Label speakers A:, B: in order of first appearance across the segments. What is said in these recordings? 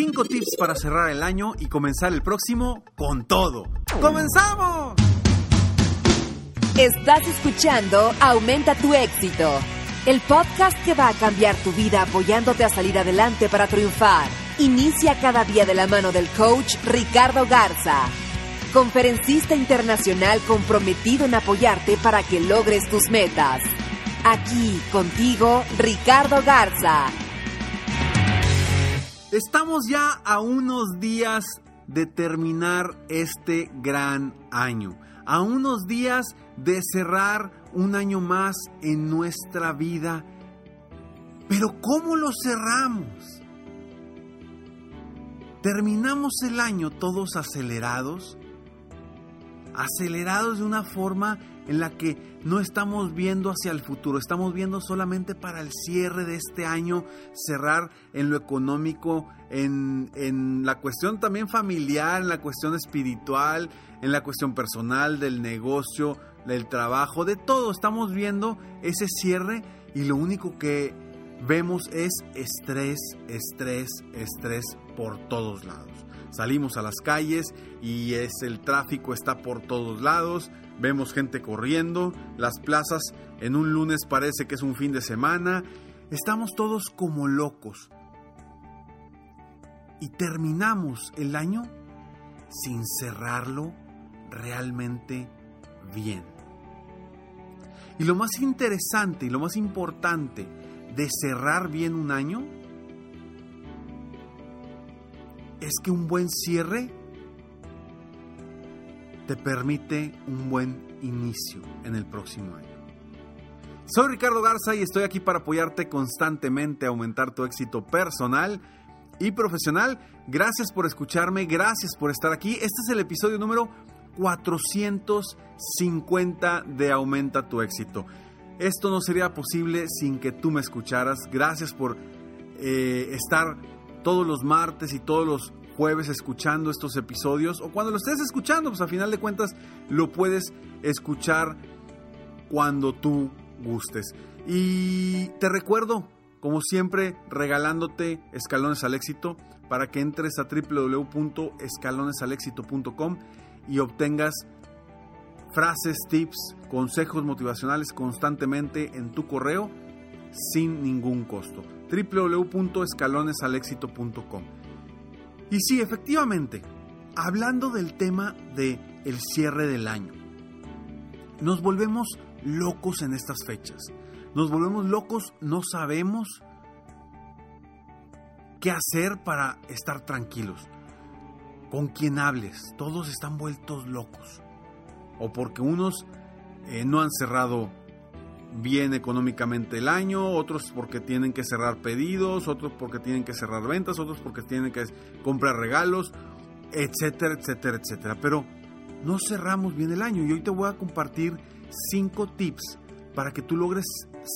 A: Cinco tips para cerrar el año y comenzar el próximo con todo. ¡Comenzamos!
B: Estás escuchando Aumenta tu éxito, el podcast que va a cambiar tu vida apoyándote a salir adelante para triunfar. Inicia cada día de la mano del coach Ricardo Garza, conferencista internacional comprometido en apoyarte para que logres tus metas. Aquí contigo, Ricardo Garza.
A: Estamos ya a unos días de terminar este gran año, a unos días de cerrar un año más en nuestra vida. Pero ¿cómo lo cerramos? Terminamos el año todos acelerados, acelerados de una forma en la que no estamos viendo hacia el futuro, estamos viendo solamente para el cierre de este año, cerrar en lo económico, en, en, la cuestión también familiar, en la cuestión espiritual, en la cuestión personal, del negocio, del trabajo, de todo. Estamos viendo ese cierre y lo único que vemos es estrés, estrés, estrés por todos lados. Salimos a las calles y es el tráfico está por todos lados. Vemos gente corriendo, las plazas en un lunes parece que es un fin de semana. Estamos todos como locos. Y terminamos el año sin cerrarlo realmente bien. Y lo más interesante y lo más importante de cerrar bien un año es que un buen cierre te permite un buen inicio en el próximo año. Soy Ricardo Garza y estoy aquí para apoyarte constantemente a aumentar tu éxito personal y profesional. Gracias por escucharme, gracias por estar aquí. Este es el episodio número 450 de Aumenta tu éxito. Esto no sería posible sin que tú me escucharas. Gracias por eh, estar todos los martes y todos los jueves escuchando estos episodios o cuando lo estés escuchando, pues a final de cuentas lo puedes escuchar cuando tú gustes. Y te recuerdo, como siempre, regalándote escalones al éxito para que entres a www.escalonesalexito.com y obtengas frases, tips, consejos motivacionales constantemente en tu correo sin ningún costo. www.escalonesalexito.com. Y sí, efectivamente, hablando del tema de el cierre del año, nos volvemos locos en estas fechas. Nos volvemos locos, no sabemos qué hacer para estar tranquilos. Con quien hables, todos están vueltos locos. O porque unos eh, no han cerrado bien económicamente el año, otros porque tienen que cerrar pedidos, otros porque tienen que cerrar ventas, otros porque tienen que comprar regalos, etcétera, etcétera, etcétera. Pero no cerramos bien el año y hoy te voy a compartir cinco tips para que tú logres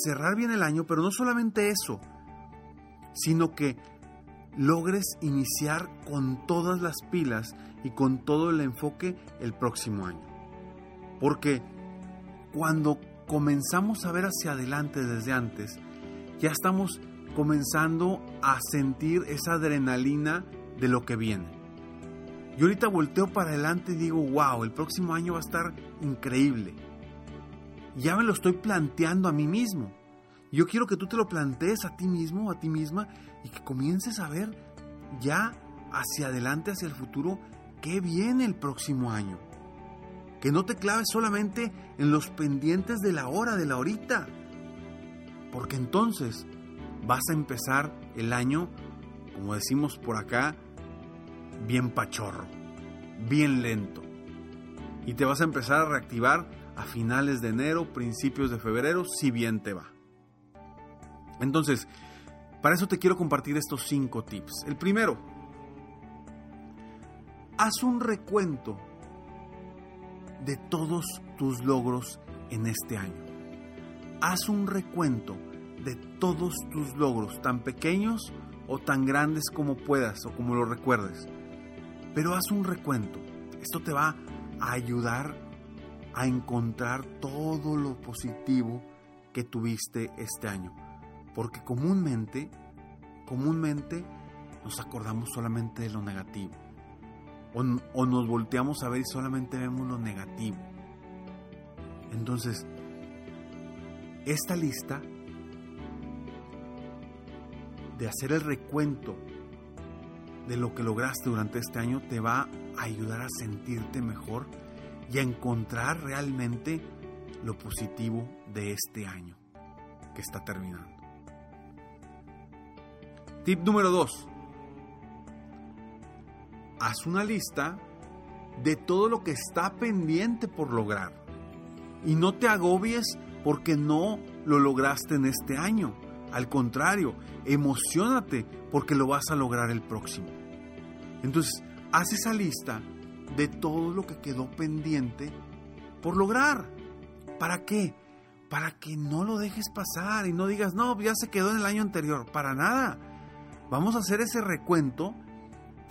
A: cerrar bien el año, pero no solamente eso, sino que logres iniciar con todas las pilas y con todo el enfoque el próximo año. Porque cuando comenzamos a ver hacia adelante desde antes, ya estamos comenzando a sentir esa adrenalina de lo que viene. Yo ahorita volteo para adelante y digo, wow, el próximo año va a estar increíble. Ya me lo estoy planteando a mí mismo. Yo quiero que tú te lo plantees a ti mismo, a ti misma, y que comiences a ver ya hacia adelante, hacia el futuro, qué viene el próximo año. Que no te claves solamente en los pendientes de la hora, de la horita. Porque entonces vas a empezar el año, como decimos por acá, bien pachorro, bien lento. Y te vas a empezar a reactivar a finales de enero, principios de febrero, si bien te va. Entonces, para eso te quiero compartir estos cinco tips. El primero, haz un recuento de todos tus logros en este año. Haz un recuento de todos tus logros, tan pequeños o tan grandes como puedas o como lo recuerdes. Pero haz un recuento. Esto te va a ayudar a encontrar todo lo positivo que tuviste este año. Porque comúnmente, comúnmente nos acordamos solamente de lo negativo. O, nos volteamos a ver y solamente vemos lo negativo. Entonces, esta lista de hacer el recuento de lo que lograste durante este año te va a ayudar a sentirte mejor y a encontrar realmente lo positivo de este año que está terminando. Tip número 2. Haz una lista de todo lo que está pendiente por lograr. Y no te agobies porque no lo lograste en este año. Al contrario, emocionate porque lo vas a lograr el próximo. Entonces, haz esa lista de todo lo que quedó pendiente por lograr. ¿Para qué? Para que no lo dejes pasar y no digas, no, ya se quedó en el año anterior. Para nada. Vamos a hacer ese recuento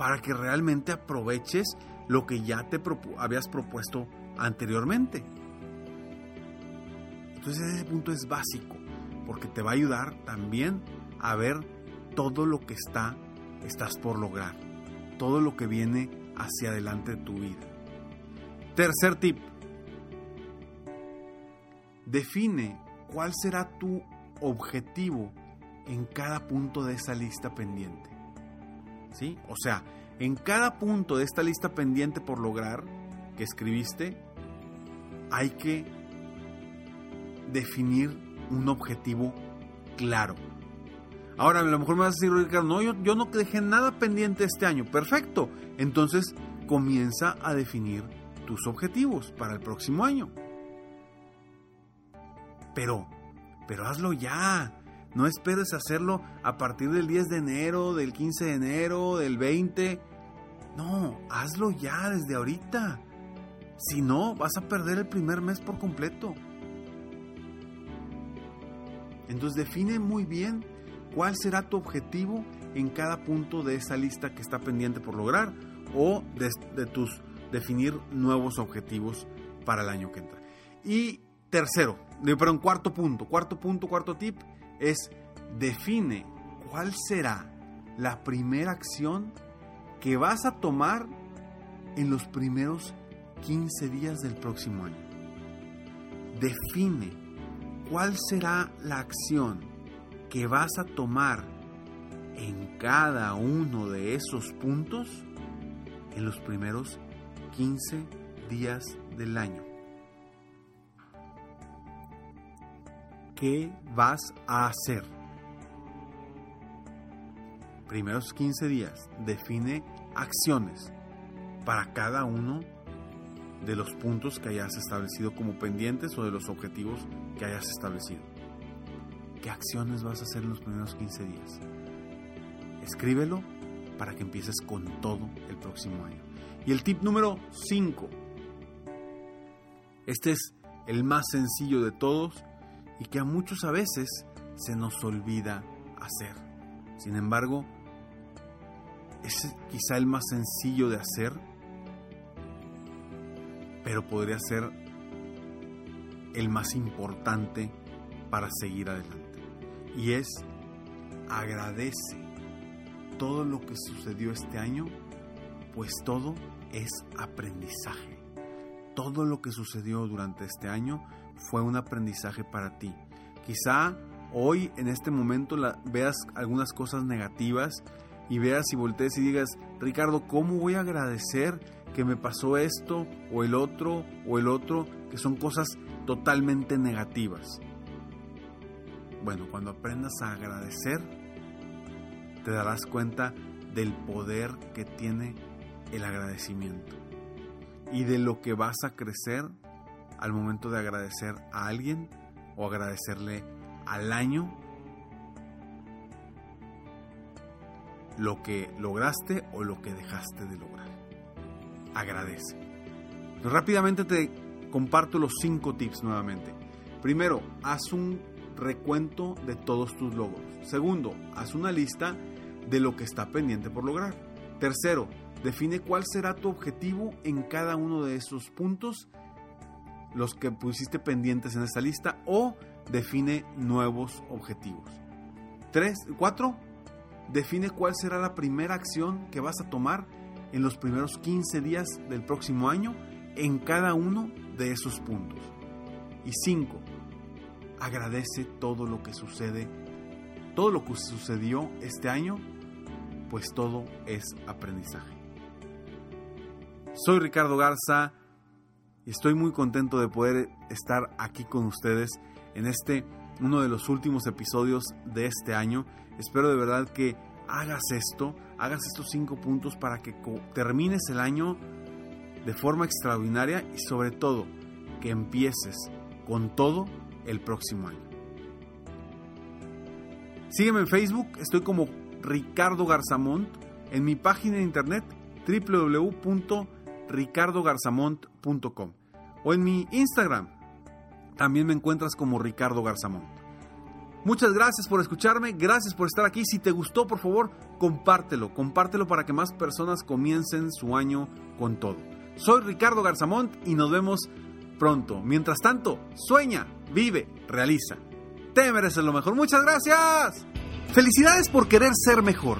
A: para que realmente aproveches lo que ya te habías propuesto anteriormente. Entonces ese punto es básico porque te va a ayudar también a ver todo lo que está estás por lograr, todo lo que viene hacia adelante de tu vida. Tercer tip. Define cuál será tu objetivo en cada punto de esa lista pendiente. ¿Sí? O sea, en cada punto de esta lista pendiente por lograr que escribiste, hay que definir un objetivo claro. Ahora, a lo mejor me vas a decir, Ricardo, no, yo, yo no dejé nada pendiente este año. Perfecto. Entonces, comienza a definir tus objetivos para el próximo año. Pero, pero hazlo ya. No esperes hacerlo a partir del 10 de enero, del 15 de enero, del 20. No, hazlo ya desde ahorita. Si no, vas a perder el primer mes por completo. Entonces define muy bien cuál será tu objetivo en cada punto de esa lista que está pendiente por lograr o de, tus definir nuevos objetivos para el año que entra. Y tercero, pero en cuarto punto, cuarto punto, cuarto tip es define cuál será la primera acción que vas a tomar en los primeros 15 días del próximo año. Define ¿Cuál será la acción que vas a tomar en cada uno de esos puntos en los primeros 15 días del año? ¿Qué vas a hacer? Primeros 15 días, define acciones para cada uno de los puntos que hayas establecido como pendientes o de los objetivos que hayas establecido. ¿Qué acciones vas a hacer en los primeros 15 días? Escríbelo para que empieces con todo el próximo año. Y el tip número 5. Este es el más sencillo de todos y que a muchos a veces se nos olvida hacer. Sin embargo, es quizá el más sencillo de hacer pero podría ser el más importante para seguir adelante. Y es agradece todo lo que sucedió este año, pues todo es aprendizaje. Todo lo que sucedió durante este año fue un aprendizaje para ti. Quizá hoy en este momento veas algunas cosas negativas y veas y voltees y digas, Ricardo, ¿cómo voy a agradecer que me pasó esto o el otro o el otro, que son cosas totalmente negativas? Bueno, cuando aprendas a agradecer, te darás cuenta del poder que tiene el agradecimiento y de lo que vas a crecer al momento de agradecer a alguien o agradecerle al año lo que lograste o lo que dejaste de lograr. Agradece. Pues rápidamente te comparto los cinco tips nuevamente. Primero, haz un recuento de todos tus logros. Segundo, haz una lista de lo que está pendiente por lograr. Tercero, define cuál será tu objetivo en cada uno de esos puntos, los que pusiste pendientes en esta lista, o define nuevos objetivos. Tres, cuatro, define cuál será la primera acción que vas a tomar en los primeros 15 días del próximo año en cada uno de esos puntos. Y cinco, agradece todo lo que sucede, todo lo que sucedió este año, pues todo es aprendizaje. Soy Ricardo Garza y estoy muy contento de poder estar aquí con ustedes en este uno de los últimos episodios de este año. Espero de verdad que hagas esto, hagas estos cinco puntos para que termines el año de forma extraordinaria y sobre todo que empieces con todo el próximo año. Sígueme en Facebook, estoy como Ricardo Garzamont, en mi página de internet www.ricardogarzamont.com o en mi Instagram, también me encuentras como Ricardo Garzamont. Muchas gracias por escucharme, gracias por estar aquí. Si te gustó, por favor, compártelo, compártelo para que más personas comiencen su año con todo. Soy Ricardo Garzamont y nos vemos pronto. Mientras tanto, sueña, vive, realiza. Te mereces lo mejor. Muchas gracias. Felicidades por querer ser mejor.